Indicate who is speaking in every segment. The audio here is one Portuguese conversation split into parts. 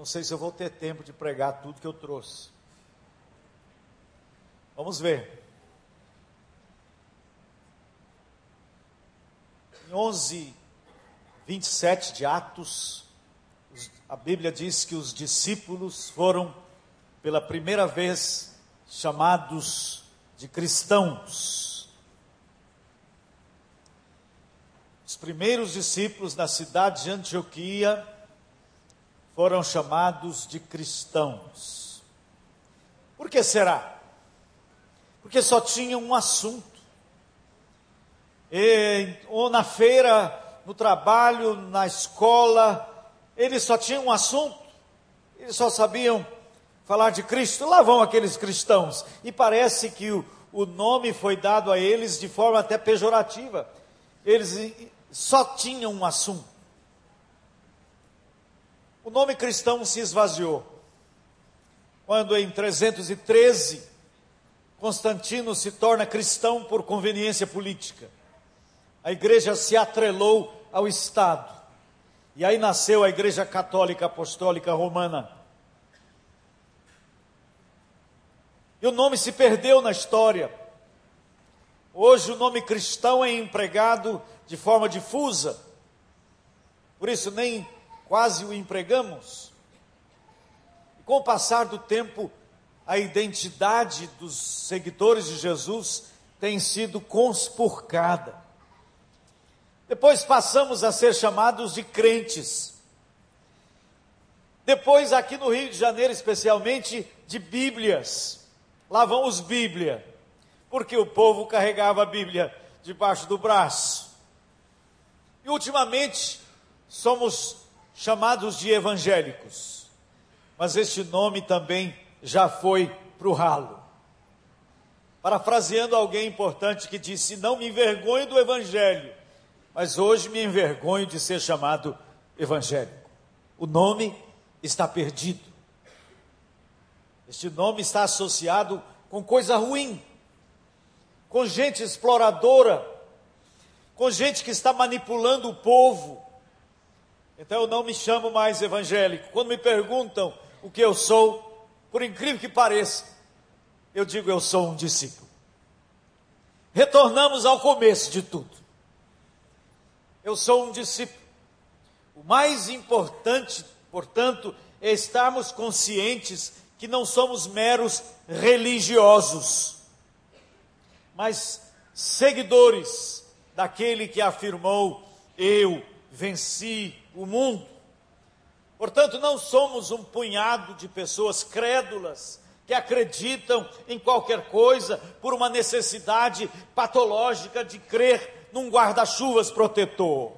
Speaker 1: não sei se eu vou ter tempo de pregar tudo que eu trouxe. Vamos ver. Em 11, 27 de Atos, a Bíblia diz que os discípulos foram pela primeira vez chamados de cristãos. Os primeiros discípulos na cidade de Antioquia foram chamados de cristãos. Por que será? Porque só tinham um assunto. E, ou na feira, no trabalho, na escola, eles só tinham um assunto. Eles só sabiam falar de Cristo. Lá vão aqueles cristãos. E parece que o, o nome foi dado a eles de forma até pejorativa. Eles só tinham um assunto. O nome cristão se esvaziou. Quando em 313, Constantino se torna cristão por conveniência política. A igreja se atrelou ao Estado. E aí nasceu a Igreja Católica Apostólica Romana. E o nome se perdeu na história. Hoje o nome cristão é empregado de forma difusa. Por isso nem quase o empregamos. Com o passar do tempo, a identidade dos seguidores de Jesus tem sido conspurcada. Depois passamos a ser chamados de crentes. Depois, aqui no Rio de Janeiro, especialmente, de Bíblias. Lá vão os Bíblia, porque o povo carregava a Bíblia debaixo do braço. E ultimamente, somos chamados de evangélicos, mas este nome também já foi para o ralo. Parafraseando alguém importante que disse: Não me envergonho do evangelho, mas hoje me envergonho de ser chamado evangélico. O nome está perdido. Este nome está associado com coisa ruim, com gente exploradora, com gente que está manipulando o povo, então eu não me chamo mais evangélico. Quando me perguntam o que eu sou, por incrível que pareça, eu digo eu sou um discípulo. Retornamos ao começo de tudo. Eu sou um discípulo. O mais importante, portanto, é estarmos conscientes que não somos meros religiosos, mas seguidores daquele que afirmou: Eu venci o mundo. Portanto, não somos um punhado de pessoas crédulas que acreditam em qualquer coisa por uma necessidade patológica de crer num guarda-chuvas protetor.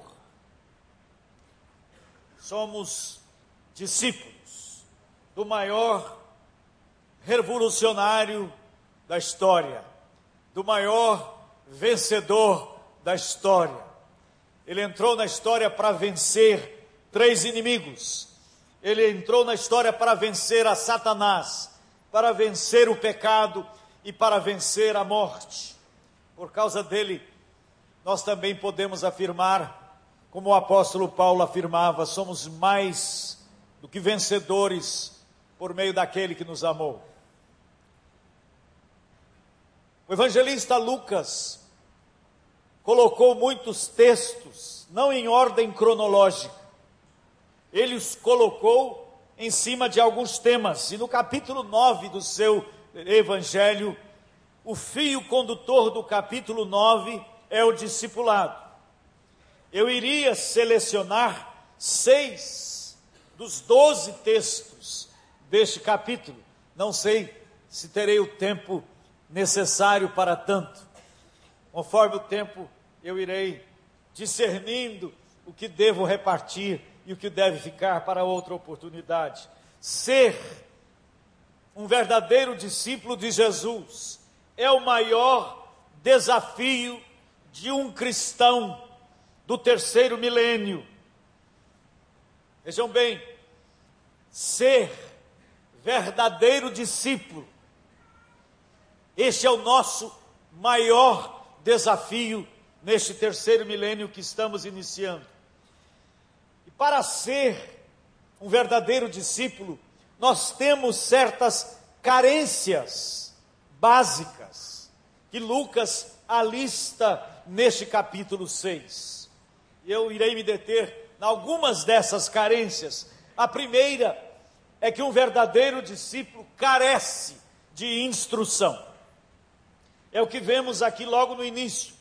Speaker 1: Somos discípulos do maior revolucionário da história, do maior vencedor da história ele entrou na história para vencer três inimigos. Ele entrou na história para vencer a Satanás, para vencer o pecado e para vencer a morte. Por causa dele, nós também podemos afirmar, como o apóstolo Paulo afirmava, somos mais do que vencedores por meio daquele que nos amou. O evangelista Lucas colocou muitos textos, não em ordem cronológica. Ele os colocou em cima de alguns temas. E no capítulo 9 do seu evangelho, o fio condutor do capítulo 9 é o discipulado. Eu iria selecionar seis dos doze textos deste capítulo. Não sei se terei o tempo necessário para tanto. Conforme o tempo, eu irei discernindo o que devo repartir e o que deve ficar para outra oportunidade. Ser um verdadeiro discípulo de Jesus é o maior desafio de um cristão do terceiro milênio. Vejam bem, ser verdadeiro discípulo, este é o nosso maior desafio neste terceiro milênio que estamos iniciando. E para ser um verdadeiro discípulo, nós temos certas carências básicas que Lucas alista neste capítulo 6. Eu irei me deter em algumas dessas carências. A primeira é que um verdadeiro discípulo carece de instrução. É o que vemos aqui logo no início.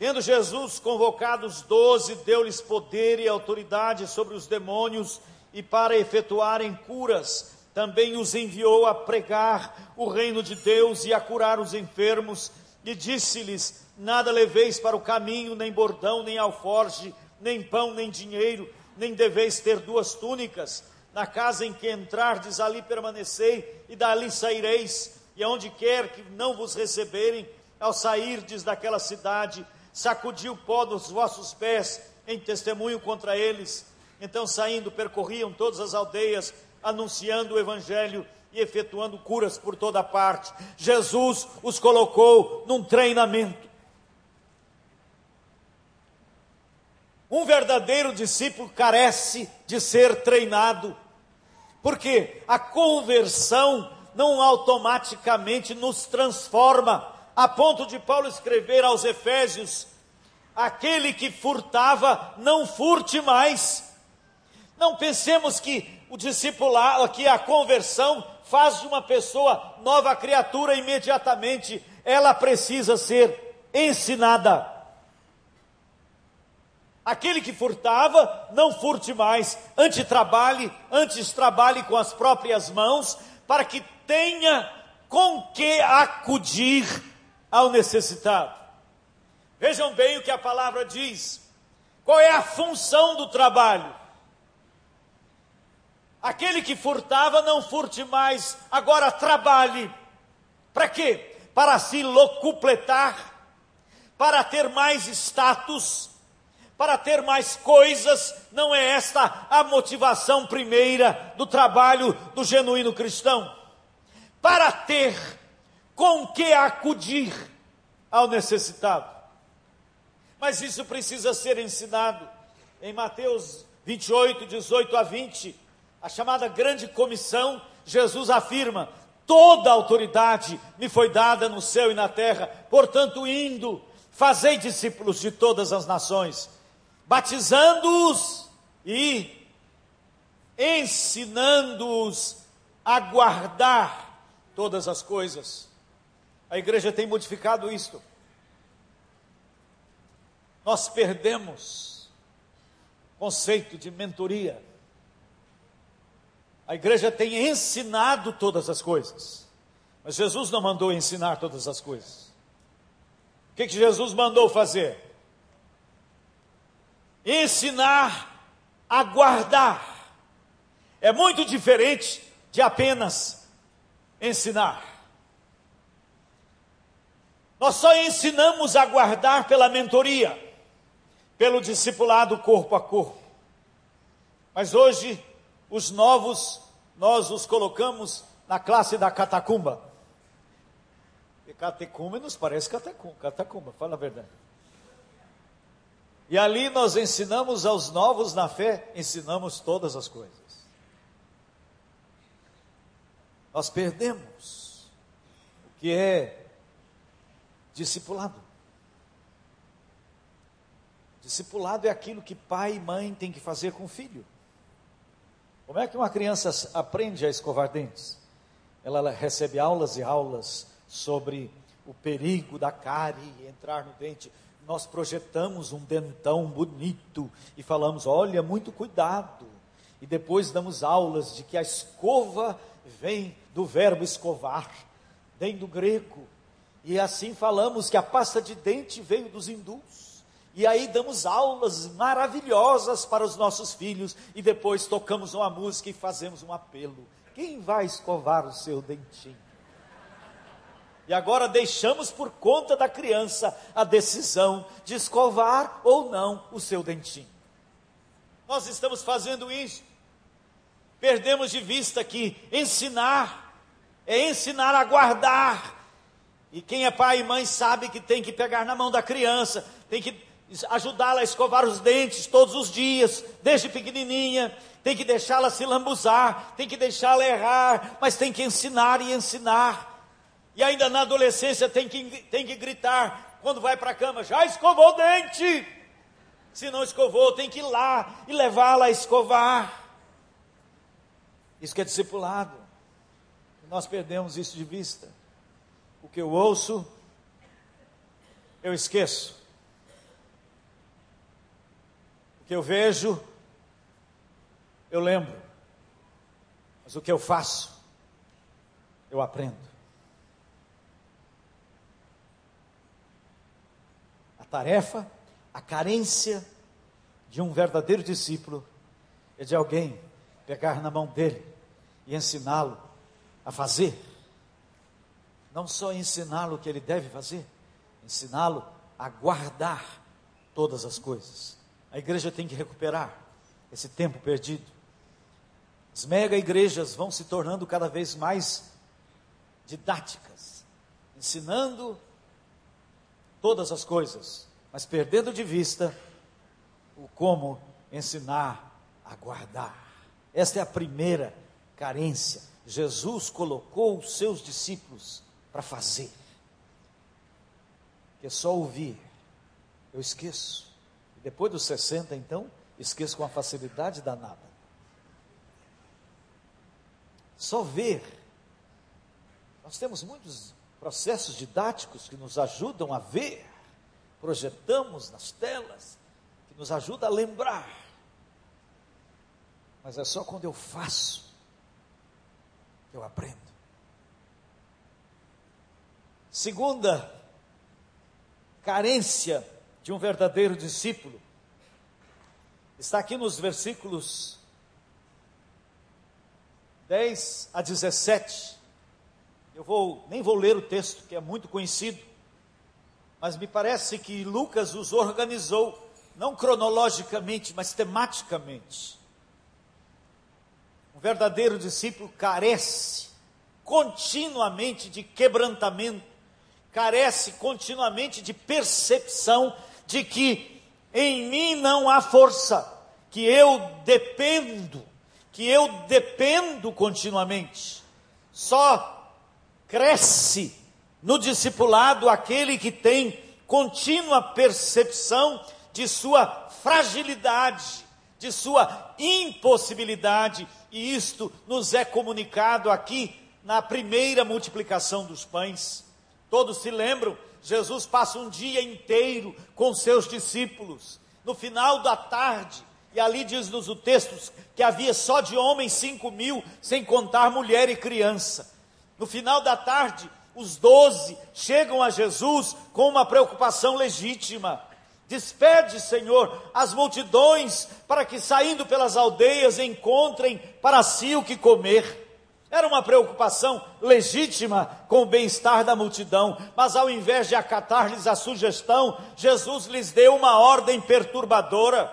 Speaker 1: Tendo Jesus convocado os doze, deu-lhes poder e autoridade sobre os demônios e para efetuarem curas. Também os enviou a pregar o reino de Deus e a curar os enfermos. E disse-lhes: Nada leveis para o caminho, nem bordão, nem alforge, nem pão, nem dinheiro, nem deveis ter duas túnicas. Na casa em que entrardes, ali permanecei, e dali saireis. E aonde quer que não vos receberem, ao sairdes daquela cidade, sacudi o pó dos vossos pés em testemunho contra eles. Então, saindo, percorriam todas as aldeias, anunciando o evangelho e efetuando curas por toda parte. Jesus os colocou num treinamento. Um verdadeiro discípulo carece de ser treinado, porque a conversão não automaticamente nos transforma a ponto de Paulo escrever aos Efésios: aquele que furtava, não furte mais. Não pensemos que o discipulado, que a conversão faz de uma pessoa nova criatura imediatamente, ela precisa ser ensinada. Aquele que furtava, não furte mais, antes trabalhe, antes trabalhe com as próprias mãos, para que tenha com que acudir ao necessitado. Vejam bem o que a palavra diz. Qual é a função do trabalho? Aquele que furtava, não furte mais, agora trabalhe. Para quê? Para se locupletar, para ter mais status, para ter mais coisas, não é esta a motivação primeira do trabalho do genuíno cristão. Para ter com que acudir ao necessitado. Mas isso precisa ser ensinado. Em Mateus 28, 18 a 20, a chamada grande comissão, Jesus afirma: toda autoridade me foi dada no céu e na terra, portanto, indo, fazei discípulos de todas as nações, batizando-os e ensinando-os a guardar todas as coisas a igreja tem modificado isto. Nós perdemos conceito de mentoria. A igreja tem ensinado todas as coisas, mas Jesus não mandou ensinar todas as coisas. O que, que Jesus mandou fazer? Ensinar a guardar. É muito diferente de apenas ensinar. Nós só ensinamos a guardar pela mentoria, pelo discipulado corpo a corpo. Mas hoje, os novos, nós os colocamos na classe da catacumba. E catecúmenos parece catacumba, catacumba, fala a verdade. E ali nós ensinamos aos novos na fé, ensinamos todas as coisas. Nós perdemos o que é Discipulado. Discipulado é aquilo que pai e mãe têm que fazer com o filho. Como é que uma criança aprende a escovar dentes? Ela recebe aulas e aulas sobre o perigo da cárie entrar no dente. Nós projetamos um dentão bonito e falamos: olha, muito cuidado. E depois damos aulas de que a escova vem do verbo escovar, vem do grego. E assim falamos que a pasta de dente veio dos hindus. E aí damos aulas maravilhosas para os nossos filhos e depois tocamos uma música e fazemos um apelo. Quem vai escovar o seu dentinho? E agora deixamos por conta da criança a decisão de escovar ou não o seu dentinho. Nós estamos fazendo isso. Perdemos de vista que ensinar é ensinar a guardar e quem é pai e mãe sabe que tem que pegar na mão da criança, tem que ajudá-la a escovar os dentes todos os dias, desde pequenininha, tem que deixá-la se lambuzar, tem que deixá-la errar, mas tem que ensinar e ensinar. E ainda na adolescência tem que, tem que gritar, quando vai para a cama, já escovou o dente. Se não escovou, tem que ir lá e levá-la a escovar. Isso que é discipulado. Nós perdemos isso de vista. O que eu ouço, eu esqueço. O que eu vejo, eu lembro. Mas o que eu faço, eu aprendo. A tarefa, a carência de um verdadeiro discípulo é de alguém pegar na mão dele e ensiná-lo a fazer. Não só ensiná-lo o que ele deve fazer, ensiná-lo a guardar todas as coisas. A igreja tem que recuperar esse tempo perdido. As mega igrejas vão se tornando cada vez mais didáticas, ensinando todas as coisas, mas perdendo de vista o como ensinar a guardar. Esta é a primeira carência. Jesus colocou os seus discípulos para fazer. Que é só ouvir. Eu esqueço. E depois dos 60, então, esqueço com a facilidade danada. Só ver. Nós temos muitos processos didáticos que nos ajudam a ver. Projetamos nas telas, que nos ajuda a lembrar mas é só quando eu faço eu aprendo. Segunda carência de um verdadeiro discípulo está aqui nos versículos 10 a 17. Eu vou nem vou ler o texto que é muito conhecido, mas me parece que Lucas os organizou não cronologicamente, mas tematicamente. Um verdadeiro discípulo carece continuamente de quebrantamento, carece continuamente de percepção de que em mim não há força, que eu dependo, que eu dependo continuamente. Só cresce no discipulado aquele que tem contínua percepção de sua fragilidade, de sua impossibilidade e isto nos é comunicado aqui na primeira multiplicação dos pães. Todos se lembram, Jesus passa um dia inteiro com seus discípulos. No final da tarde, e ali diz-nos o texto que havia só de homens cinco mil, sem contar mulher e criança. No final da tarde, os doze chegam a Jesus com uma preocupação legítima. Despede, Senhor, as multidões para que, saindo pelas aldeias, encontrem para si o que comer. Era uma preocupação legítima com o bem-estar da multidão, mas ao invés de acatar-lhes a sugestão, Jesus lhes deu uma ordem perturbadora.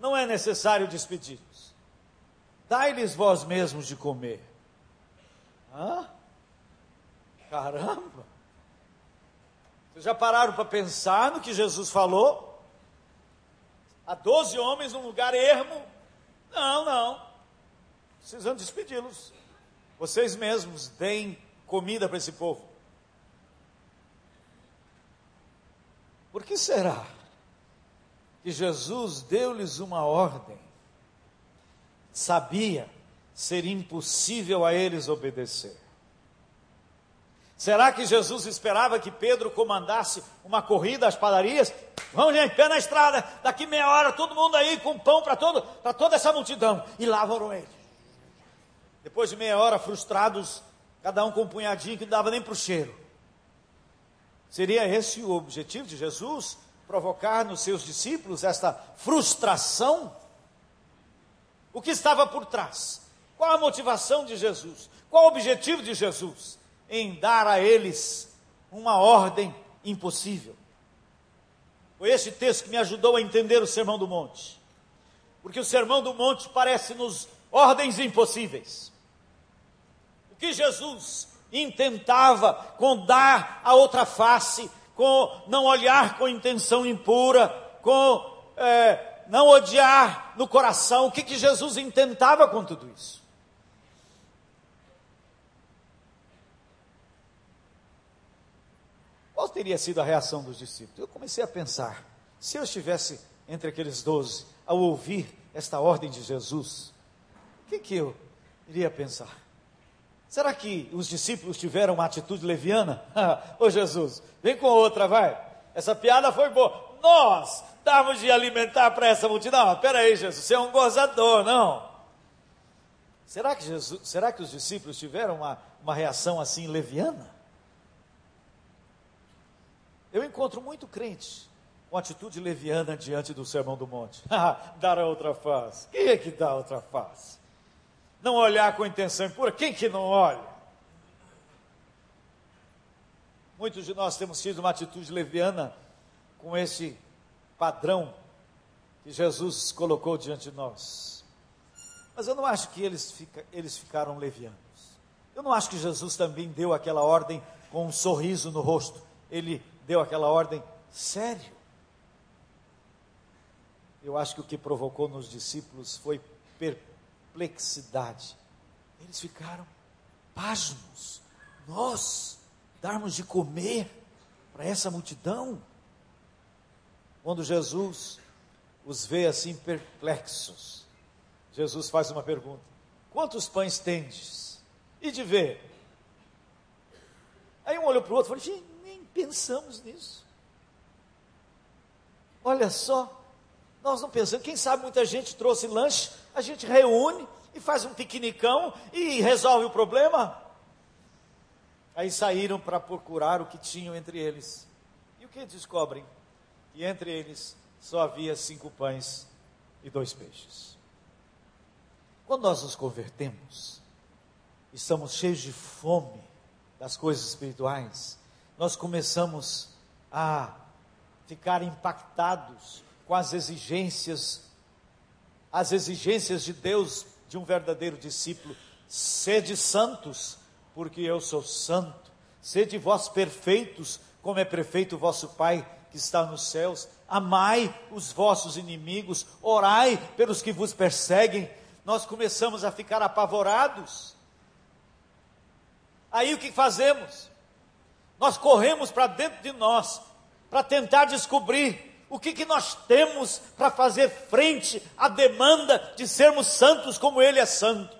Speaker 1: Não é necessário despedir-los. Dai-lhes vós mesmos de comer. Hã? Caramba! Vocês já pararam para pensar no que Jesus falou? Há doze homens num lugar ermo? Não, não. Precisando despedi-los. Vocês mesmos deem comida para esse povo. Por que será que Jesus deu-lhes uma ordem? Sabia ser impossível a eles obedecer. Será que Jesus esperava que Pedro comandasse uma corrida às padarias? Vamos, gente, pé na estrada, daqui meia hora, todo mundo aí com pão para toda essa multidão. E lá foram eles. Depois de meia hora, frustrados, cada um com um punhadinho que não dava nem para o cheiro. Seria esse o objetivo de Jesus? Provocar nos seus discípulos esta frustração? O que estava por trás? Qual a motivação de Jesus? Qual o objetivo de Jesus? Em dar a eles uma ordem impossível. Foi esse texto que me ajudou a entender o Sermão do Monte. Porque o Sermão do Monte parece-nos ordens impossíveis. O que Jesus intentava com dar a outra face, com não olhar com intenção impura, com é, não odiar no coração. O que, que Jesus intentava com tudo isso? Qual teria sido a reação dos discípulos? Eu comecei a pensar, se eu estivesse entre aqueles doze, ao ouvir esta ordem de Jesus, o que, que eu iria pensar? Será que os discípulos tiveram uma atitude leviana? Ô Jesus, vem com outra, vai. Essa piada foi boa. Nós dávamos de alimentar para essa multidão. Ah, peraí, Jesus, você é um gozador, não. Será que, Jesus, será que os discípulos tiveram uma, uma reação assim leviana? Eu encontro muito crente com atitude leviana diante do sermão do monte. Dar a outra face. Quem é que dá a outra face? Não olhar com intenção impura. Quem que não olha? Muitos de nós temos tido uma atitude leviana com esse padrão que Jesus colocou diante de nós. Mas eu não acho que eles, fica, eles ficaram levianos. Eu não acho que Jesus também deu aquela ordem com um sorriso no rosto. Ele deu aquela ordem sério. Eu acho que o que provocou nos discípulos foi perplexidade. Eles ficaram pasmos. Nós darmos de comer para essa multidão? Quando Jesus os vê assim perplexos, Jesus faz uma pergunta: Quantos pães tendes? E de ver. Aí um olhou para o outro e falou: pensamos nisso. Olha só, nós não pensamos, quem sabe muita gente trouxe lanche, a gente reúne e faz um piquenicão e resolve o problema. Aí saíram para procurar o que tinham entre eles. E o que descobrem? E entre eles só havia cinco pães e dois peixes. Quando nós nos convertemos, estamos cheios de fome das coisas espirituais, nós começamos a ficar impactados com as exigências, as exigências de Deus de um verdadeiro discípulo. Sede santos, porque eu sou santo. Sede vós perfeitos, como é perfeito o vosso Pai que está nos céus. Amai os vossos inimigos, orai pelos que vos perseguem. Nós começamos a ficar apavorados. Aí o que fazemos? Nós corremos para dentro de nós para tentar descobrir o que, que nós temos para fazer frente à demanda de sermos santos como Ele é santo.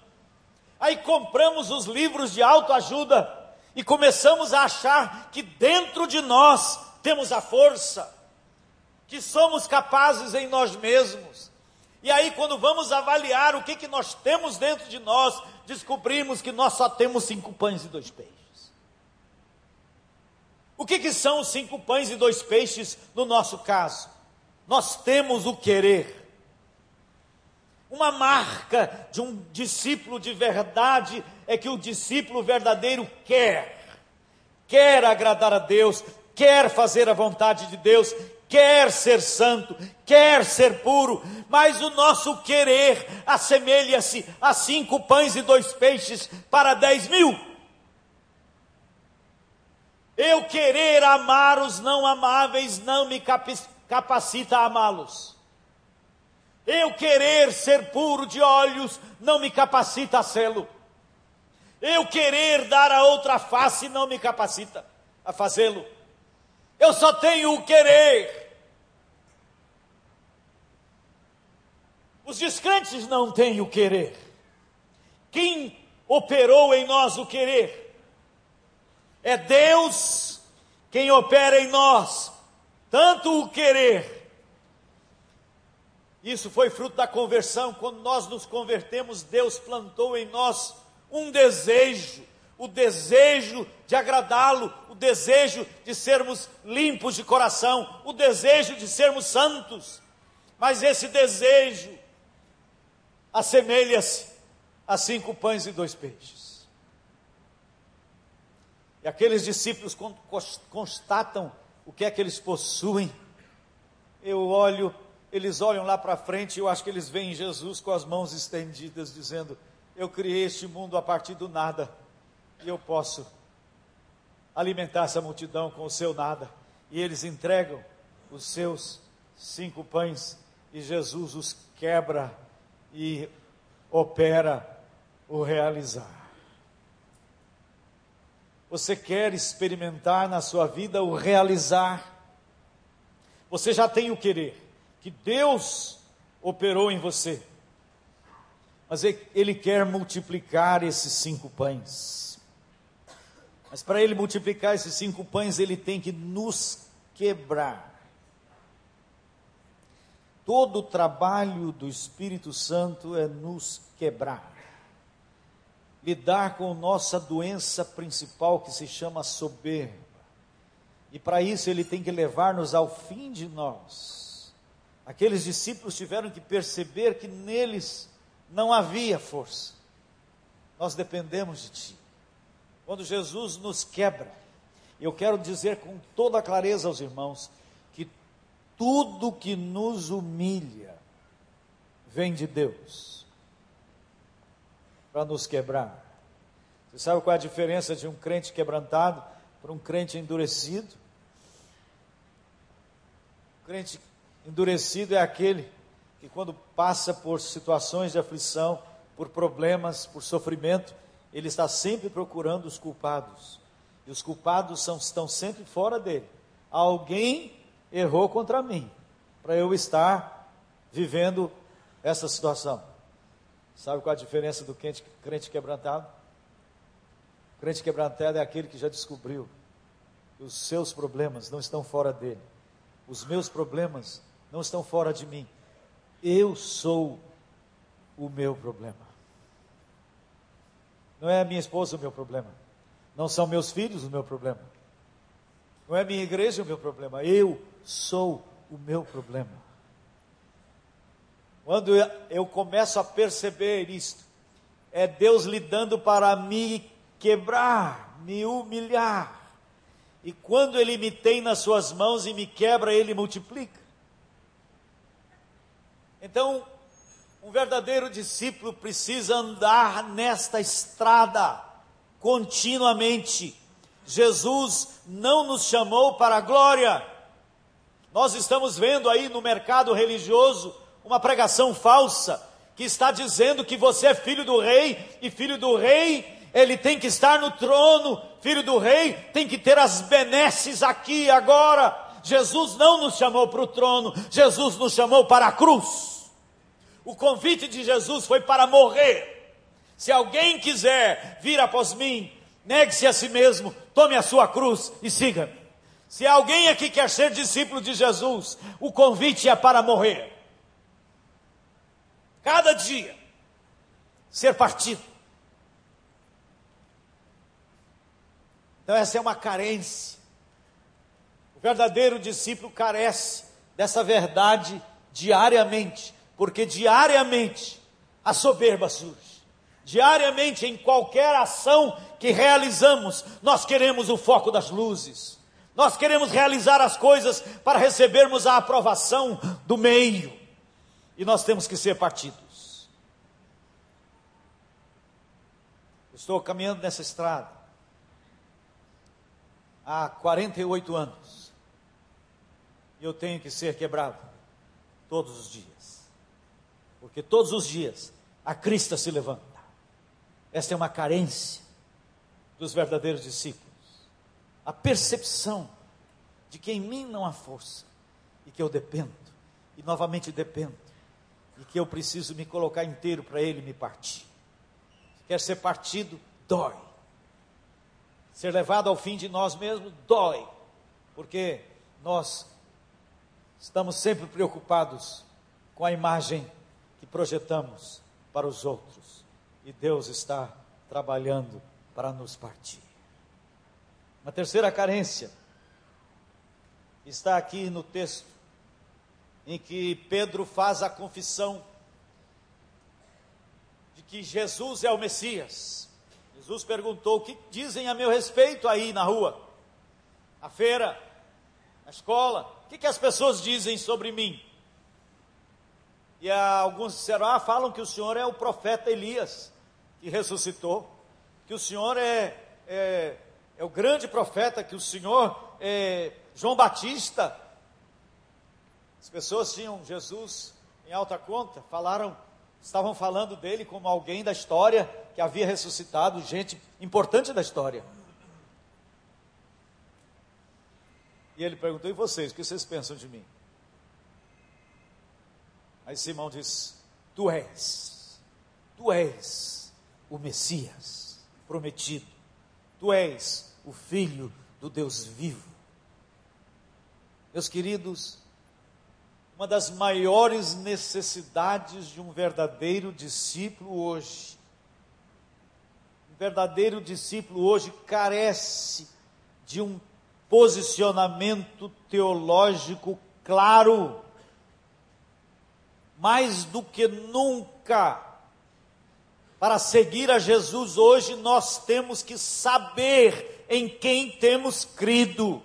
Speaker 1: Aí compramos os livros de autoajuda e começamos a achar que dentro de nós temos a força, que somos capazes em nós mesmos. E aí, quando vamos avaliar o que, que nós temos dentro de nós, descobrimos que nós só temos cinco pães e dois peixes. O que, que são os cinco pães e dois peixes no nosso caso? Nós temos o querer. Uma marca de um discípulo de verdade é que o discípulo verdadeiro quer, quer agradar a Deus, quer fazer a vontade de Deus, quer ser santo, quer ser puro, mas o nosso querer assemelha-se a cinco pães e dois peixes para dez mil. Eu querer amar os não amáveis não me capacita a amá-los. Eu querer ser puro de olhos não me capacita a sê-lo. Eu querer dar a outra face não me capacita a fazê-lo. Eu só tenho o querer. Os descrentes não têm o querer. Quem operou em nós o querer? É Deus quem opera em nós, tanto o querer. Isso foi fruto da conversão. Quando nós nos convertemos, Deus plantou em nós um desejo, o desejo de agradá-lo, o desejo de sermos limpos de coração, o desejo de sermos santos. Mas esse desejo assemelha-se a cinco pães e dois peixes. E aqueles discípulos constatam o que é que eles possuem. Eu olho, eles olham lá para frente e eu acho que eles veem Jesus com as mãos estendidas, dizendo: Eu criei este mundo a partir do nada, e eu posso alimentar essa multidão com o seu nada. e eles entregam os seus cinco pães e Jesus os quebra e opera o realizar. Você quer experimentar na sua vida o realizar? Você já tem o querer, que Deus operou em você. Mas Ele quer multiplicar esses cinco pães. Mas para Ele multiplicar esses cinco pães, Ele tem que nos quebrar. Todo o trabalho do Espírito Santo é nos quebrar lidar com nossa doença principal que se chama soberba. E para isso ele tem que levar-nos ao fim de nós. Aqueles discípulos tiveram que perceber que neles não havia força. Nós dependemos de ti. Quando Jesus nos quebra, eu quero dizer com toda clareza aos irmãos que tudo que nos humilha vem de Deus para nos quebrar. Você sabe qual é a diferença de um crente quebrantado para um crente endurecido? O crente endurecido é aquele que, quando passa por situações de aflição, por problemas, por sofrimento, ele está sempre procurando os culpados. E os culpados são, estão sempre fora dele. Alguém errou contra mim, para eu estar vivendo essa situação. Sabe qual a diferença do crente, crente quebrantado? O crente quebrantado é aquele que já descobriu que os seus problemas não estão fora dele, os meus problemas não estão fora de mim. Eu sou o meu problema. Não é a minha esposa o meu problema. Não são meus filhos o meu problema. Não é a minha igreja o meu problema. Eu sou o meu problema. Quando eu começo a perceber isto, é Deus lidando para me quebrar, me humilhar. E quando Ele me tem nas Suas mãos e me quebra, Ele multiplica. Então, um verdadeiro discípulo precisa andar nesta estrada continuamente. Jesus não nos chamou para a glória. Nós estamos vendo aí no mercado religioso uma pregação falsa que está dizendo que você é filho do rei e filho do rei ele tem que estar no trono, filho do rei tem que ter as benesses aqui agora. Jesus não nos chamou para o trono, Jesus nos chamou para a cruz. O convite de Jesus foi para morrer. Se alguém quiser vir após mim, negue-se a si mesmo, tome a sua cruz e siga-me. Se alguém aqui quer ser discípulo de Jesus, o convite é para morrer cada dia, ser partido. Então, essa é uma carência. O verdadeiro discípulo carece dessa verdade diariamente, porque diariamente a soberba surge. Diariamente, em qualquer ação que realizamos, nós queremos o foco das luzes. Nós queremos realizar as coisas para recebermos a aprovação do meio. E nós temos que ser partidos. Estou caminhando nessa estrada há 48 anos. E eu tenho que ser quebrado todos os dias. Porque todos os dias a crista se levanta. Esta é uma carência dos verdadeiros discípulos. A percepção de que em mim não há força e que eu dependo, e novamente dependo e que eu preciso me colocar inteiro para ele me partir. Quer ser partido? Dói. Ser levado ao fim de nós mesmos? Dói. Porque nós estamos sempre preocupados com a imagem que projetamos para os outros. E Deus está trabalhando para nos partir. Uma terceira carência está aqui no texto em que Pedro faz a confissão de que Jesus é o Messias. Jesus perguntou: O que dizem a meu respeito aí na rua, na feira, na escola? O que, que as pessoas dizem sobre mim? E alguns disseram: Ah, falam que o Senhor é o profeta Elias, que ressuscitou, que o Senhor é, é, é o grande profeta, que o Senhor é, João Batista. As pessoas tinham Jesus em alta conta, falaram, estavam falando dele como alguém da história que havia ressuscitado, gente importante da história. E ele perguntou: E vocês, o que vocês pensam de mim? Aí Simão disse: Tu és, tu és o Messias prometido, tu és o Filho do Deus vivo. Meus queridos, uma das maiores necessidades de um verdadeiro discípulo hoje, um verdadeiro discípulo hoje carece de um posicionamento teológico claro, mais do que nunca. Para seguir a Jesus hoje, nós temos que saber em quem temos crido.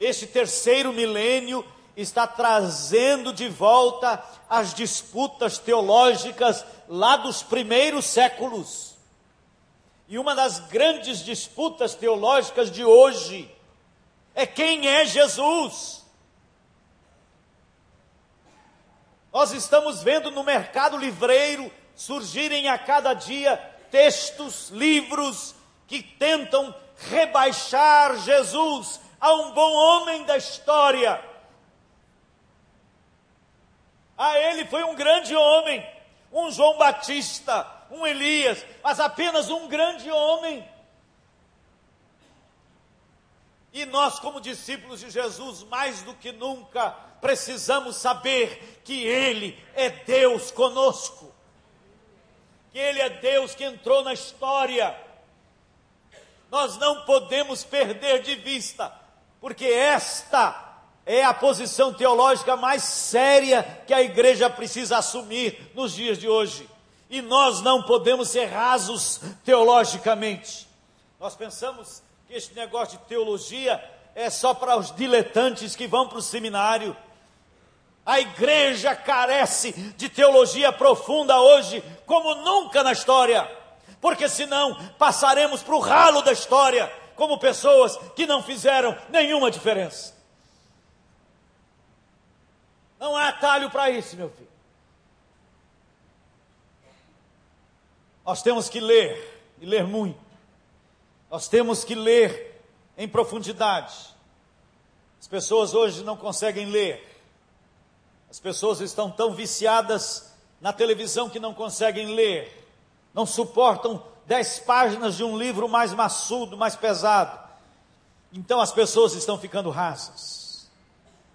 Speaker 1: Este terceiro milênio está trazendo de volta as disputas teológicas lá dos primeiros séculos. E uma das grandes disputas teológicas de hoje é quem é Jesus. Nós estamos vendo no mercado livreiro surgirem a cada dia textos, livros que tentam rebaixar Jesus a um bom homem da história. Ah, ele foi um grande homem, um João Batista, um Elias, mas apenas um grande homem. E nós, como discípulos de Jesus, mais do que nunca, precisamos saber que Ele é Deus conosco, que Ele é Deus que entrou na história. Nós não podemos perder de vista porque esta é a posição teológica mais séria que a igreja precisa assumir nos dias de hoje. E nós não podemos ser rasos teologicamente. Nós pensamos que este negócio de teologia é só para os diletantes que vão para o seminário. A igreja carece de teologia profunda hoje, como nunca na história, porque senão passaremos para o ralo da história como pessoas que não fizeram nenhuma diferença. Não há atalho para isso, meu filho. Nós temos que ler, e ler muito. Nós temos que ler em profundidade. As pessoas hoje não conseguem ler. As pessoas estão tão viciadas na televisão que não conseguem ler. Não suportam dez páginas de um livro mais maçudo, mais pesado. Então as pessoas estão ficando rasas.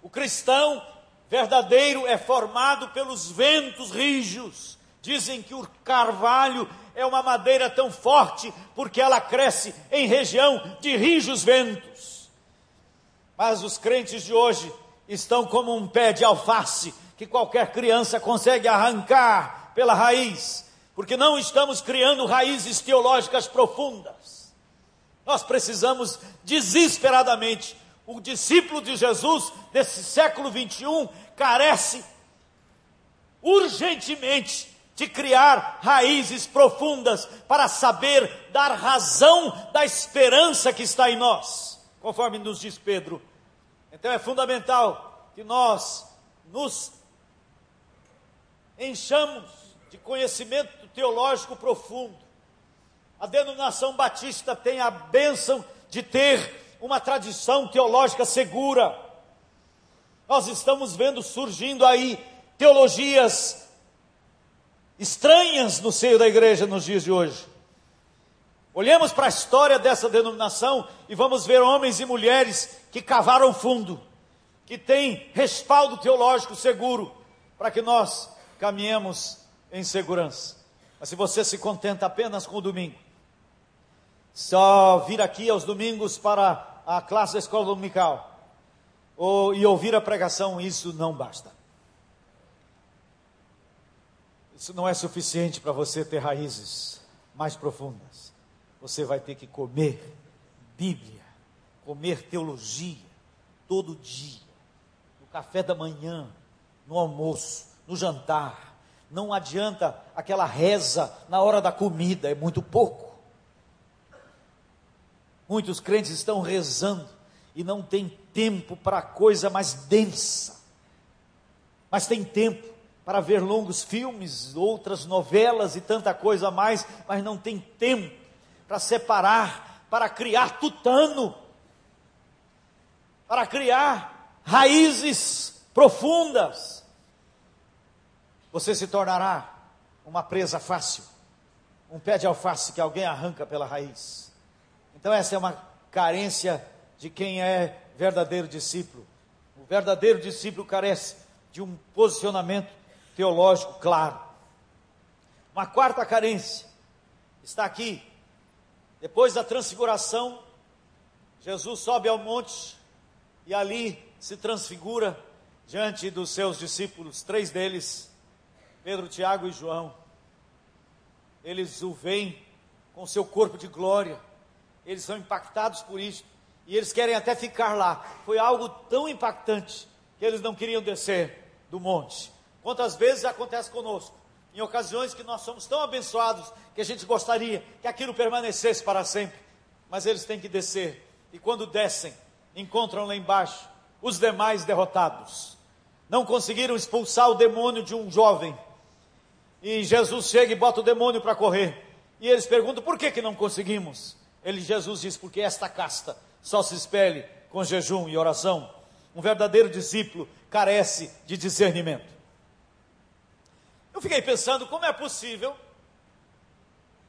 Speaker 1: O cristão verdadeiro é formado pelos ventos rijos. Dizem que o carvalho é uma madeira tão forte porque ela cresce em região de rijos ventos. Mas os crentes de hoje estão como um pé de alface que qualquer criança consegue arrancar pela raiz porque não estamos criando raízes teológicas profundas. Nós precisamos desesperadamente. O discípulo de Jesus desse século 21 carece urgentemente de criar raízes profundas para saber dar razão da esperança que está em nós, conforme nos diz Pedro. Então é fundamental que nós nos enchamos de conhecimento teológico profundo. A denominação batista tem a bênção de ter uma tradição teológica segura. Nós estamos vendo surgindo aí teologias estranhas no seio da igreja nos dias de hoje. Olhemos para a história dessa denominação e vamos ver homens e mulheres que cavaram fundo, que têm respaldo teológico seguro, para que nós caminhemos em segurança. Mas se você se contenta apenas com o domingo, só vir aqui aos domingos para a classe da escola dominical ou, e ouvir a pregação, isso não basta. Isso não é suficiente para você ter raízes mais profundas. Você vai ter que comer Bíblia, comer teologia todo dia, no café da manhã, no almoço, no jantar, não adianta aquela reza na hora da comida, é muito pouco. Muitos crentes estão rezando e não tem tempo para coisa mais densa, mas tem tempo para ver longos filmes, outras novelas e tanta coisa mais, mas não tem tempo para separar, para criar tutano, para criar raízes profundas. Você se tornará uma presa fácil, um pé de alface que alguém arranca pela raiz. Então, essa é uma carência de quem é verdadeiro discípulo. O verdadeiro discípulo carece de um posicionamento teológico claro. Uma quarta carência está aqui. Depois da transfiguração, Jesus sobe ao monte e ali se transfigura diante dos seus discípulos, três deles, Pedro, Tiago e João. Eles o veem com seu corpo de glória, eles são impactados por isso e eles querem até ficar lá. Foi algo tão impactante que eles não queriam descer do monte. Quantas vezes acontece conosco? Em ocasiões que nós somos tão abençoados que a gente gostaria que aquilo permanecesse para sempre, mas eles têm que descer. E quando descem, encontram lá embaixo os demais derrotados. Não conseguiram expulsar o demônio de um jovem. E Jesus chega e bota o demônio para correr. E eles perguntam: por que, que não conseguimos? Ele, Jesus diz: porque esta casta só se espelhe com jejum e oração. Um verdadeiro discípulo carece de discernimento. Eu fiquei pensando como é possível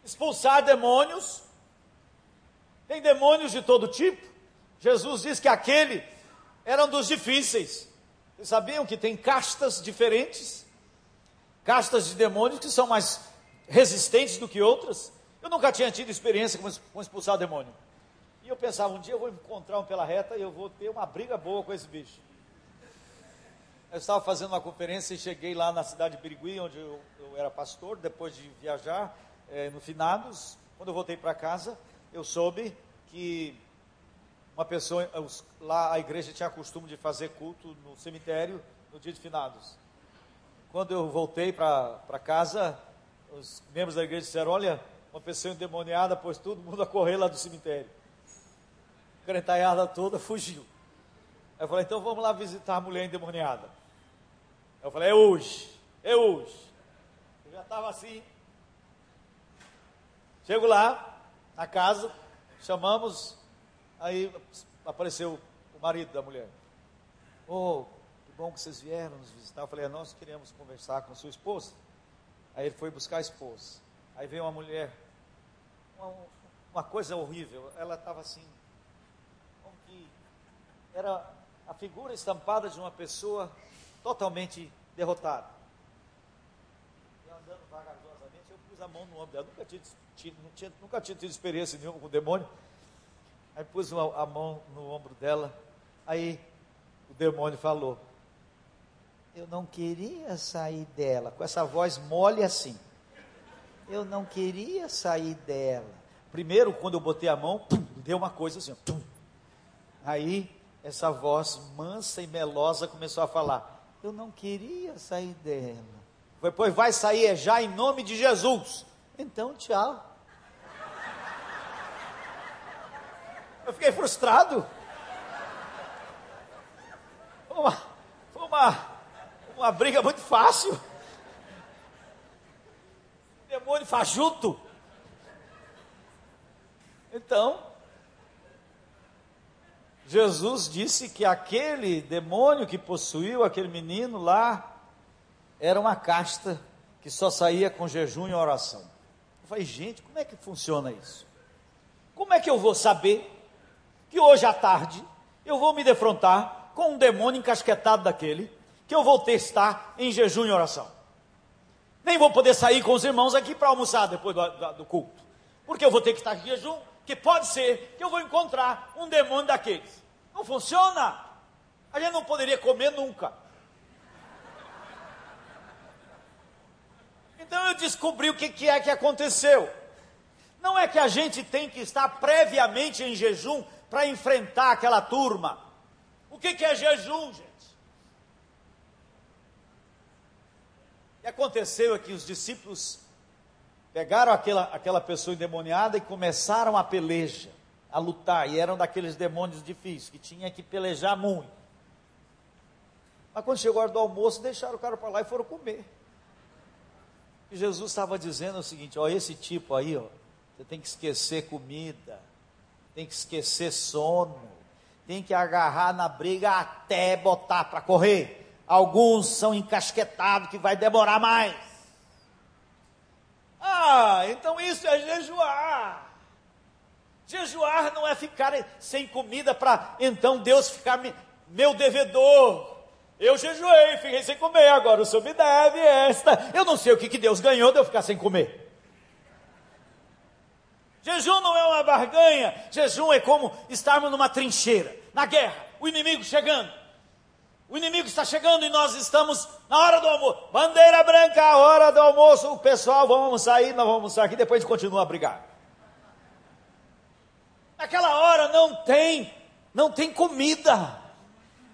Speaker 1: expulsar demônios. Tem demônios de todo tipo. Jesus diz que aquele era um dos difíceis. Vocês sabiam que tem castas diferentes? Castas de demônios que são mais resistentes do que outras. Eu nunca tinha tido experiência com expulsar demônio. E eu pensava, um dia eu vou encontrar um pela reta e eu vou ter uma briga boa com esse bicho. Eu estava fazendo uma conferência e cheguei lá na cidade de Birigui, onde eu, eu era pastor, depois de viajar é, no Finados. Quando eu voltei para casa, eu soube que uma pessoa, lá a igreja tinha costume de fazer culto no cemitério no dia de Finados. Quando eu voltei para casa, os membros da igreja disseram: Olha, uma pessoa endemoniada, pôs todo mundo a correr lá do cemitério. A crentaiada toda fugiu. Eu falei, então vamos lá visitar a mulher endemoniada. Eu falei, é hoje, é hoje. Eu já estava assim. Chego lá, na casa, chamamos, aí apareceu o marido da mulher. Oh, bom que vocês vieram nos visitar. Eu falei, nós queremos conversar com sua esposa. Aí ele foi buscar a esposa. Aí veio uma mulher, uma, uma coisa horrível. Ela estava assim, como que era a figura estampada de uma pessoa totalmente derrotada. E andando vagarosamente, eu pus a mão no ombro dela. Nunca tinha, tinha, nunca tinha tido experiência nenhuma com o demônio. Aí pus a mão no ombro dela. Aí o demônio falou: Eu não queria sair dela. Com essa voz mole assim. Eu não queria sair dela. Primeiro, quando eu botei a mão, pum, deu uma coisa assim. Pum. Aí essa voz mansa e melosa começou a falar: Eu não queria sair dela. Depois vai sair é já em nome de Jesus. Então, tchau. Eu fiquei frustrado. Foi uma, foi uma, uma briga muito fácil. Demônio fajuto. Então, Jesus disse que aquele demônio que possuiu aquele menino lá era uma casta que só saía com jejum e oração. Eu falei, gente, como é que funciona isso? Como é que eu vou saber que hoje à tarde eu vou me defrontar com um demônio encasquetado daquele que eu vou testar em jejum e oração? Nem vou poder sair com os irmãos aqui para almoçar depois do, do, do culto, porque eu vou ter que estar em jejum que pode ser que eu vou encontrar um demônio daqueles. Não funciona. A gente não poderia comer nunca. Então eu descobri o que, que é que aconteceu. Não é que a gente tem que estar previamente em jejum para enfrentar aquela turma. O que, que é jejum, gente? Que aconteceu é que os discípulos pegaram aquela, aquela pessoa endemoniada e começaram a peleja. a lutar, e eram daqueles demônios difíceis, que tinha que pelejar muito. Mas quando chegou a hora do almoço, deixaram o cara para lá e foram comer. E Jesus estava dizendo o seguinte: ó, esse tipo aí, ó, você tem que esquecer comida, tem que esquecer sono, tem que agarrar na briga até botar para correr. Alguns são encasquetados que vai demorar mais. Ah, então isso é jejuar. Jejuar não é ficar sem comida para então Deus ficar meu devedor. Eu jejuei, fiquei sem comer, agora o senhor me deve esta. Eu não sei o que, que Deus ganhou de eu ficar sem comer. Jejum não é uma barganha, jejum é como estarmos numa trincheira, na guerra, o inimigo chegando. O inimigo está chegando e nós estamos na hora do almoço. Bandeira branca, hora do almoço. O pessoal, vamos sair, nós vamos almoçar aqui, depois continua a brigar. Naquela hora não tem, não tem comida.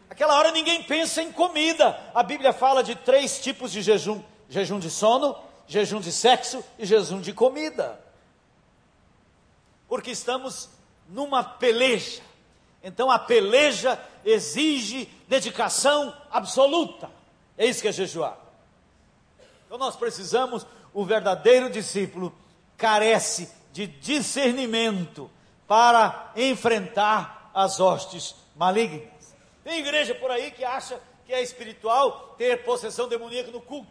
Speaker 1: Aquela hora ninguém pensa em comida. A Bíblia fala de três tipos de jejum: jejum de sono, jejum de sexo e jejum de comida. Porque estamos numa peleja. Então a peleja exige dedicação absoluta. É isso que é jejuar. Então nós precisamos, o verdadeiro discípulo carece de discernimento para enfrentar as hostes malignas. Tem igreja por aí que acha que é espiritual ter possessão demoníaca no culto.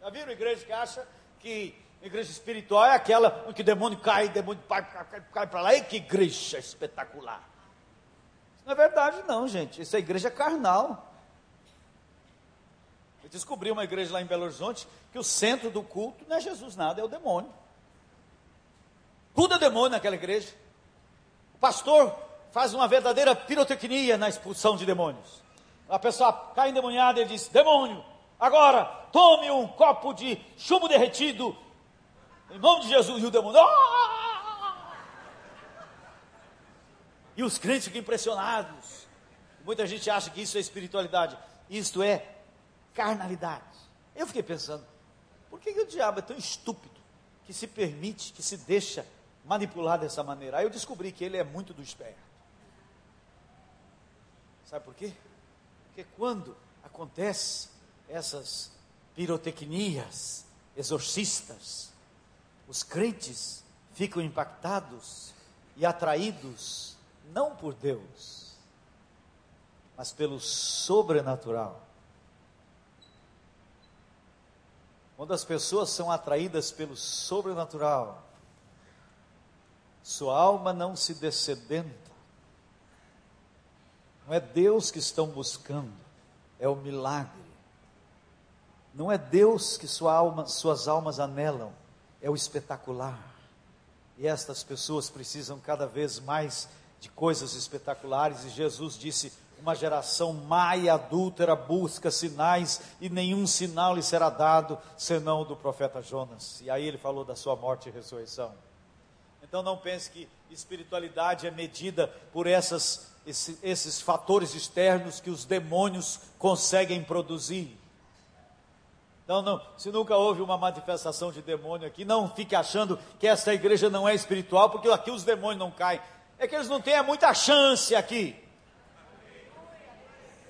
Speaker 1: Já viram igreja que acha que igreja espiritual é aquela que o demônio cai, o demônio cai, cai, cai para lá, e que igreja espetacular. Não é verdade não, gente, isso é igreja carnal. Eu descobri uma igreja lá em Belo Horizonte que o centro do culto não é Jesus nada, é o demônio. Tudo é demônio naquela igreja. O pastor faz uma verdadeira pirotecnia na expulsão de demônios. A pessoa cai endemoniada e diz: Demônio, agora tome um copo de chumbo derretido, em nome de Jesus, e o demônio. Ah! E os crentes ficam impressionados. Muita gente acha que isso é espiritualidade. Isto é carnalidade. Eu fiquei pensando, por que, que o diabo é tão estúpido que se permite, que se deixa manipular dessa maneira? Aí eu descobri que ele é muito do esperto. Sabe por quê? Porque quando acontece essas pirotecnias exorcistas, os crentes ficam impactados e atraídos não por Deus, mas pelo sobrenatural. Quando as pessoas são atraídas pelo sobrenatural, sua alma não se descedenta, não é Deus que estão buscando, é o milagre. Não é Deus que sua alma, suas almas anelam, é o espetacular. E estas pessoas precisam cada vez mais de coisas espetaculares, e Jesus disse: uma geração má e adúltera busca sinais, e nenhum sinal lhe será dado, senão do profeta Jonas. E aí ele falou da sua morte e ressurreição. Então não pense que espiritualidade é medida por essas esse, esses fatores externos que os demônios conseguem produzir. Não, não, se nunca houve uma manifestação de demônio aqui, não fique achando que essa igreja não é espiritual, porque aqui os demônios não caem. É que eles não têm muita chance aqui.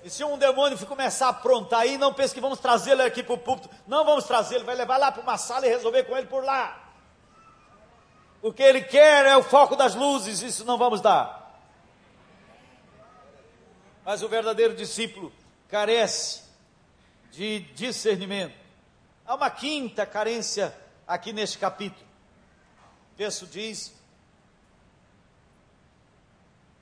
Speaker 1: E se um demônio começar a aprontar aí, não pense que vamos trazê-lo aqui para o púlpito. Não vamos trazê-lo, vai levar lá para uma sala e resolver com ele por lá. O que ele quer é o foco das luzes, isso não vamos dar. Mas o verdadeiro discípulo carece de discernimento. Há uma quinta carência aqui neste capítulo. O texto diz: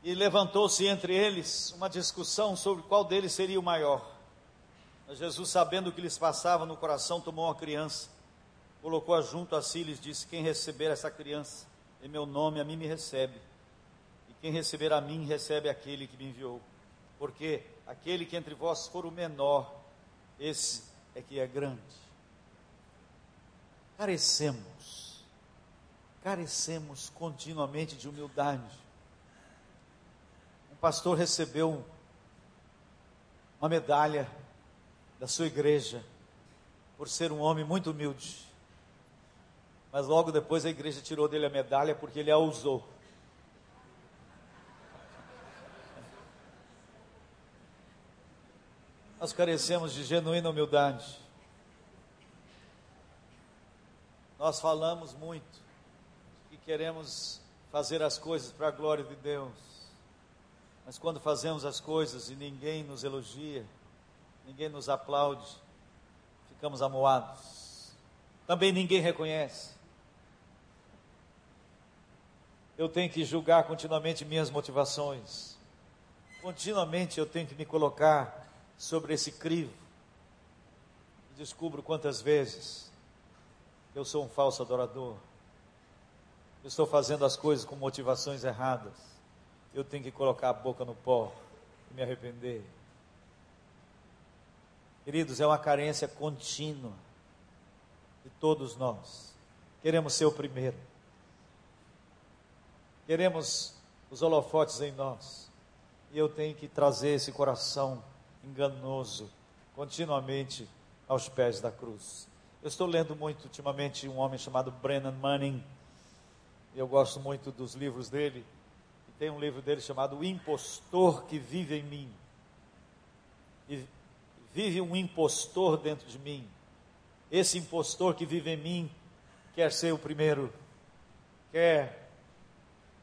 Speaker 1: E levantou-se entre eles uma discussão sobre qual deles seria o maior. Mas Jesus, sabendo o que lhes passava no coração, tomou uma criança, colocou-a junto a si e lhes disse: Quem receber essa criança em meu nome, a mim me recebe. E quem receber a mim, recebe aquele que me enviou porque aquele que entre vós for o menor, esse é que é grande. Carecemos, carecemos continuamente de humildade pastor recebeu uma medalha da sua igreja por ser um homem muito humilde. Mas logo depois a igreja tirou dele a medalha porque ele a usou. Nós carecemos de genuína humildade. Nós falamos muito e queremos fazer as coisas para a glória de Deus mas quando fazemos as coisas e ninguém nos elogia, ninguém nos aplaude, ficamos amuados. Também ninguém reconhece. Eu tenho que julgar continuamente minhas motivações. Continuamente eu tenho que me colocar sobre esse crivo. Descubro quantas vezes eu sou um falso adorador. Eu estou fazendo as coisas com motivações erradas. Eu tenho que colocar a boca no pó e me arrepender. Queridos, é uma carência contínua de todos nós. Queremos ser o primeiro. Queremos os holofotes em nós. E eu tenho que trazer esse coração enganoso continuamente aos pés da cruz. Eu estou lendo muito ultimamente um homem chamado Brennan Manning. Eu gosto muito dos livros dele. Tem um livro dele chamado O Impostor que Vive em Mim. E vive um impostor dentro de mim. Esse impostor que vive em mim quer ser o primeiro, quer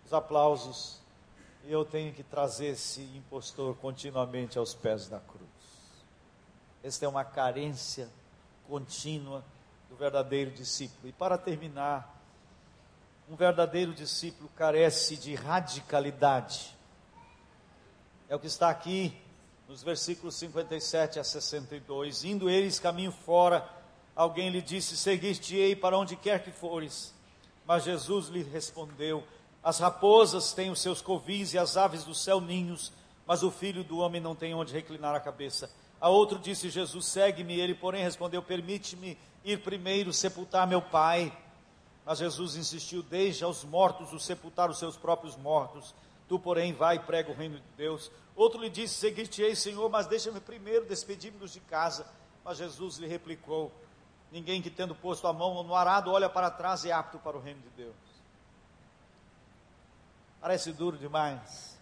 Speaker 1: os aplausos, e eu tenho que trazer esse impostor continuamente aos pés da cruz. Esta é uma carência contínua do verdadeiro discípulo. E para terminar, um verdadeiro discípulo carece de radicalidade. É o que está aqui nos versículos 57 a 62. Indo eles caminho fora, alguém lhe disse: Seguir-te-ei para onde quer que fores. Mas Jesus lhe respondeu: As raposas têm os seus covis e as aves do céu ninhos, mas o filho do homem não tem onde reclinar a cabeça. A outro disse Jesus: Segue-me. Ele, porém, respondeu: Permite-me ir primeiro sepultar meu pai. Mas Jesus insistiu: Deixa os mortos o sepultar os seus próprios mortos. Tu, porém, vai e prega o reino de Deus. Outro lhe disse: Seguir-te-ei, Senhor, mas deixa-me primeiro despedir-me de casa. Mas Jesus lhe replicou: Ninguém que tendo posto a mão no arado olha para trás é apto para o reino de Deus. Parece duro demais.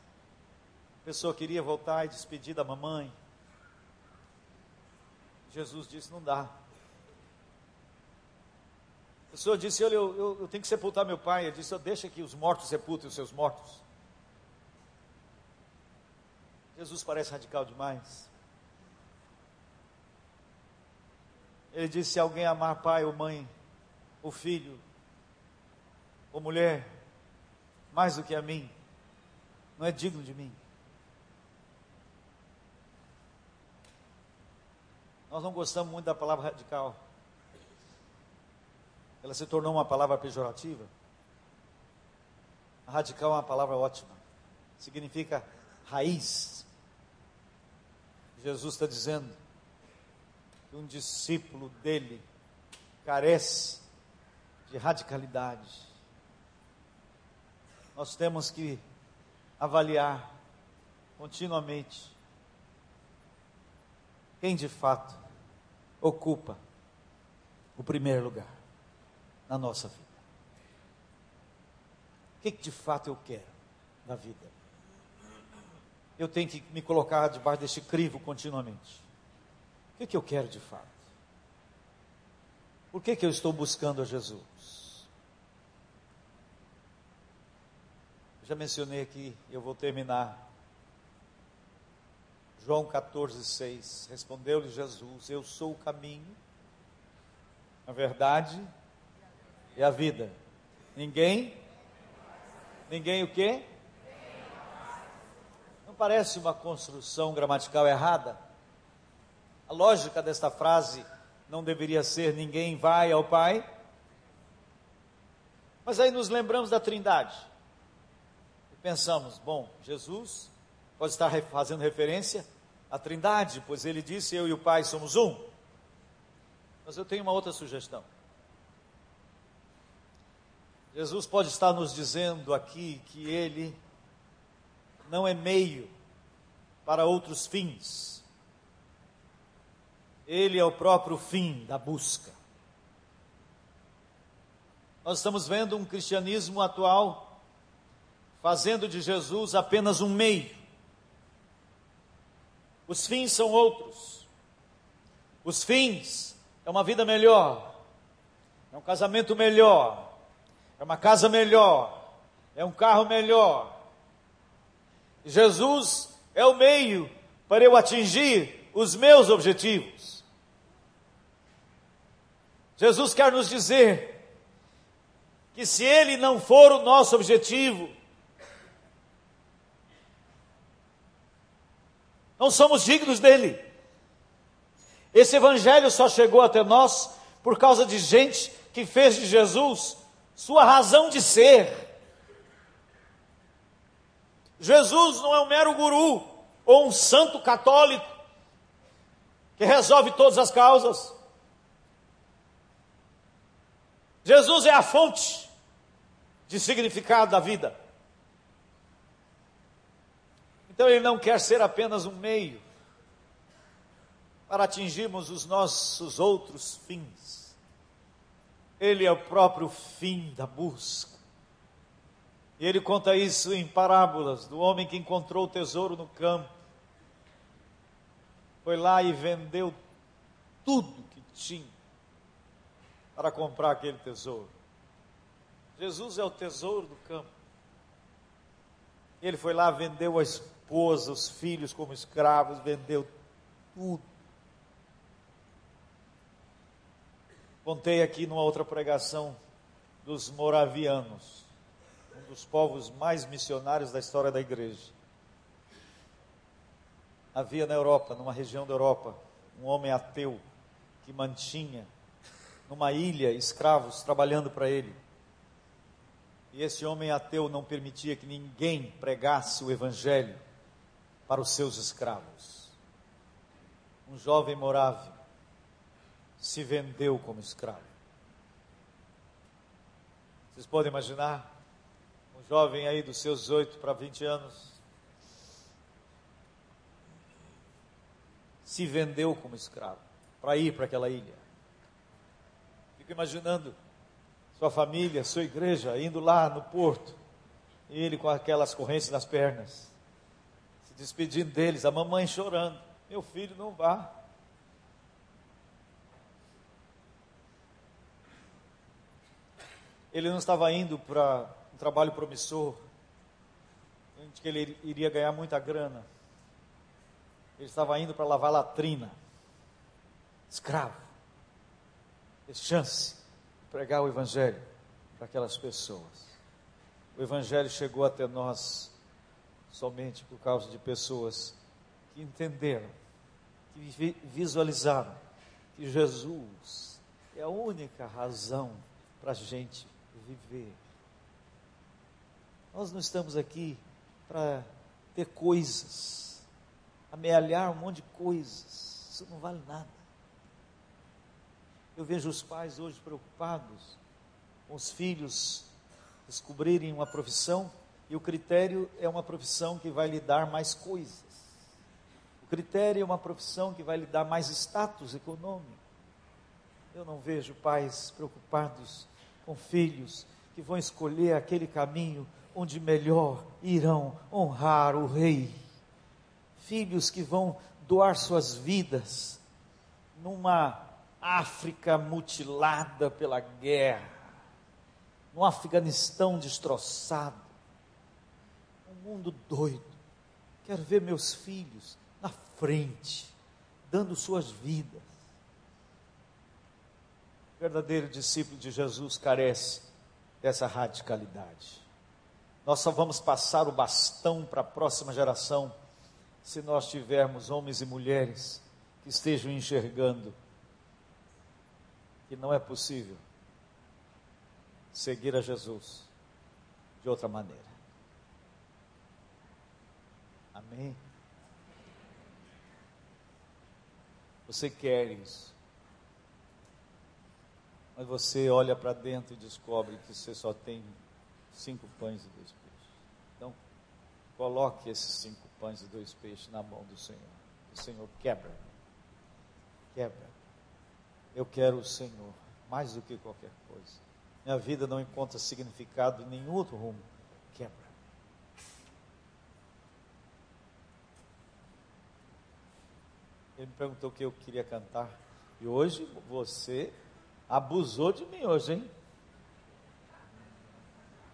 Speaker 1: A pessoa queria voltar e despedir da mamãe, Jesus disse: não dá. A pessoa disse: Olha, eu, eu, eu tenho que sepultar meu pai. Ele disse: Deixa que os mortos sepultem os seus mortos. Jesus parece radical demais. Ele disse: Se alguém amar pai ou mãe, ou filho, ou mulher, mais do que a mim, não é digno de mim. Nós não gostamos muito da palavra radical. Ela se tornou uma palavra pejorativa. Radical é uma palavra ótima. Significa raiz. Jesus está dizendo que um discípulo dele carece de radicalidade. Nós temos que avaliar continuamente quem de fato ocupa o primeiro lugar na nossa vida. O que, que de fato eu quero na vida? Eu tenho que me colocar debaixo deste crivo continuamente. O que, que eu quero de fato? Por que, que eu estou buscando a Jesus? já mencionei aqui, eu vou terminar João 14, 6. Respondeu-lhe Jesus: Eu sou o caminho, a verdade e a vida. Ninguém, ninguém o quê? Não parece uma construção gramatical errada? A lógica desta frase não deveria ser: ninguém vai ao Pai. Mas aí nos lembramos da Trindade. E pensamos: bom, Jesus pode estar fazendo referência a Trindade, pois ele disse: Eu e o Pai somos um. Mas eu tenho uma outra sugestão. Jesus pode estar nos dizendo aqui que ele não é meio para outros fins. Ele é o próprio fim da busca. Nós estamos vendo um cristianismo atual fazendo de Jesus apenas um meio os fins são outros. Os fins é uma vida melhor, é um casamento melhor, é uma casa melhor, é um carro melhor. Jesus é o meio para eu atingir os meus objetivos. Jesus quer nos dizer que se ele não for o nosso objetivo, não somos dignos dele. Esse evangelho só chegou até nós por causa de gente que fez de Jesus sua razão de ser. Jesus não é um mero guru ou um santo católico que resolve todas as causas. Jesus é a fonte de significado da vida. Então ele não quer ser apenas um meio para atingirmos os nossos outros fins. Ele é o próprio fim da busca. E ele conta isso em parábolas do homem que encontrou o tesouro no campo. Foi lá e vendeu tudo que tinha para comprar aquele tesouro. Jesus é o tesouro do campo. Ele foi lá, vendeu a esposa, os filhos como escravos, vendeu tudo. Contei aqui numa outra pregação dos moravianos, um dos povos mais missionários da história da igreja. Havia na Europa, numa região da Europa, um homem ateu que mantinha numa ilha escravos trabalhando para ele. E esse homem ateu não permitia que ninguém pregasse o evangelho para os seus escravos. Um jovem morávio se vendeu como escravo. Vocês podem imaginar? Um jovem aí dos seus 8 para 20 anos se vendeu como escravo para ir para aquela ilha. Fico imaginando sua família, sua igreja, indo lá no porto, ele com aquelas correntes nas pernas, se despedindo deles, a mamãe chorando: Meu filho, não vá. Ele não estava indo para um trabalho promissor, onde ele iria ganhar muita grana. Ele estava indo para lavar latrina, escravo. Esse chance pregar o Evangelho para aquelas pessoas. O Evangelho chegou até nós somente por causa de pessoas que entenderam, que visualizaram que Jesus é a única razão para a gente viver. Nós não estamos aqui para ter coisas, amealhar um monte de coisas, isso não vale nada. Eu vejo os pais hoje preocupados com os filhos descobrirem uma profissão e o critério é uma profissão que vai lhe dar mais coisas. O critério é uma profissão que vai lhe dar mais status econômico. Eu não vejo pais preocupados com filhos que vão escolher aquele caminho onde melhor irão honrar o rei. Filhos que vão doar suas vidas numa África mutilada pela guerra, no Afeganistão destroçado, um mundo doido. Quero ver meus filhos na frente, dando suas vidas. O verdadeiro discípulo de Jesus carece dessa radicalidade. Nós só vamos passar o bastão para a próxima geração se nós tivermos homens e mulheres que estejam enxergando que não é possível seguir a Jesus de outra maneira. Amém? Você quer isso. Mas você olha para dentro e descobre que você só tem cinco pães e dois peixes. Então, coloque esses cinco pães e dois peixes na mão do Senhor. O Senhor quebra. Quebra. Eu quero o Senhor mais do que qualquer coisa. Minha vida não encontra significado em nenhum outro rumo. Quebra. Ele me perguntou o que eu queria cantar. E hoje você abusou de mim hoje, hein?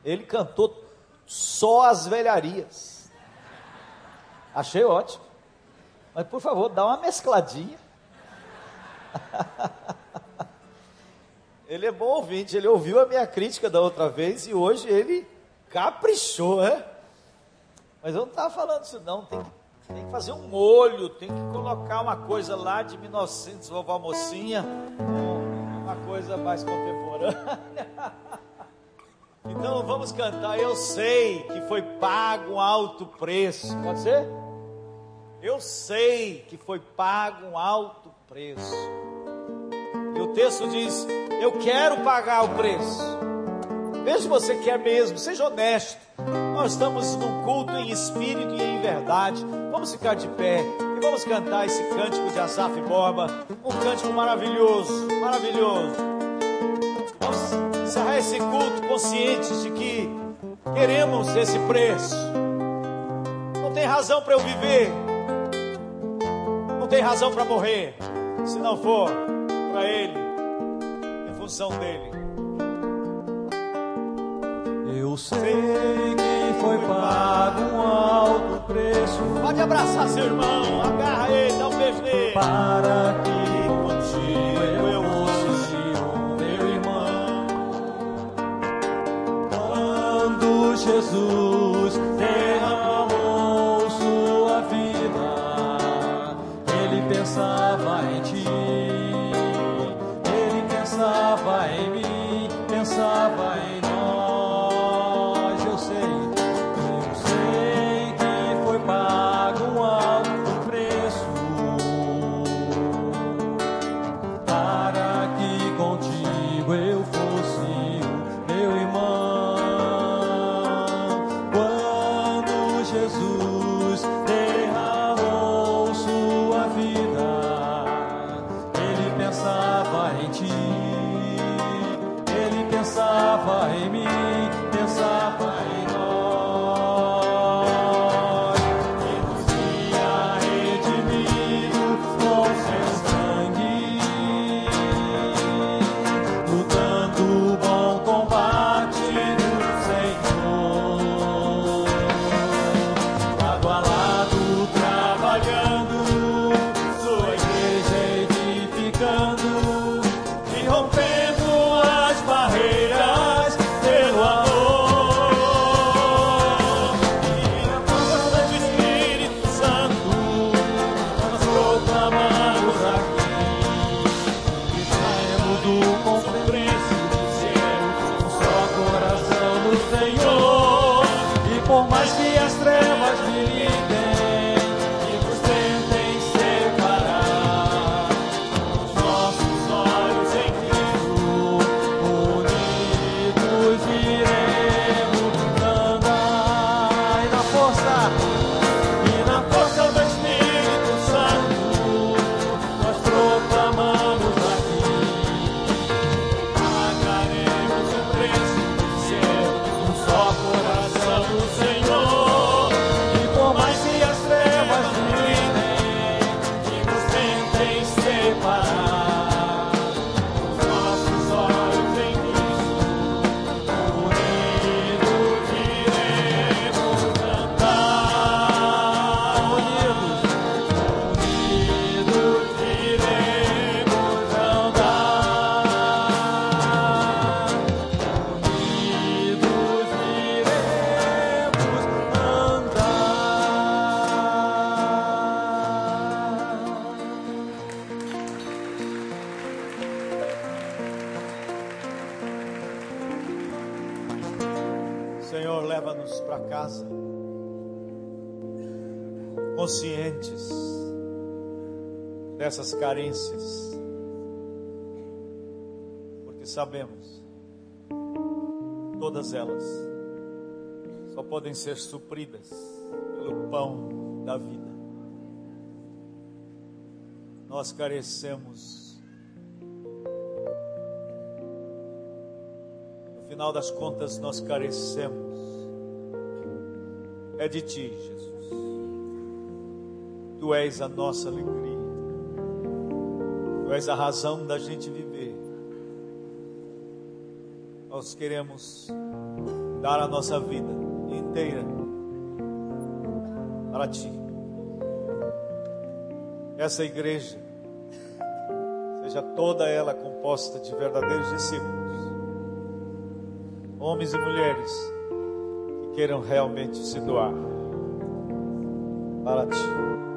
Speaker 1: Ele cantou só as velharias. Achei ótimo. Mas por favor, dá uma mescladinha. ele é bom ouvinte, ele ouviu a minha crítica da outra vez e hoje ele caprichou, né? Mas eu não estava falando isso não, tem que, tem que fazer um molho, tem que colocar uma coisa lá de 1900, vovó mocinha, uma coisa mais contemporânea. Então vamos cantar, eu sei que foi pago um alto preço, pode ser? Eu sei que foi pago um alto preço. E o texto diz: Eu quero pagar o preço. Veja se você quer mesmo, seja honesto. Nós estamos num culto em espírito e em verdade. Vamos ficar de pé vamos cantar esse cântico de Asaf Borba, um cântico maravilhoso, maravilhoso. Vamos encerrar esse culto conscientes de que queremos esse preço. Não tem razão para eu viver tem razão para morrer, se não for para Ele, em função dele.
Speaker 2: Eu sei que foi preço.
Speaker 1: Pode abraçar seu irmão, agarra ele, dá um beijo nele.
Speaker 2: Para que contigo eu fosse meu irmão. Quando Jesus
Speaker 1: dessas carências, porque sabemos, todas elas só podem ser supridas pelo pão da vida. Nós carecemos, no final das contas, nós carecemos, é de Ti, Jesus. Tu és a nossa alegria. Tu és a razão da gente viver. Nós queremos dar a nossa vida inteira para Ti. Essa igreja seja toda ela composta de verdadeiros discípulos, homens e mulheres que queiram realmente se doar para Ti.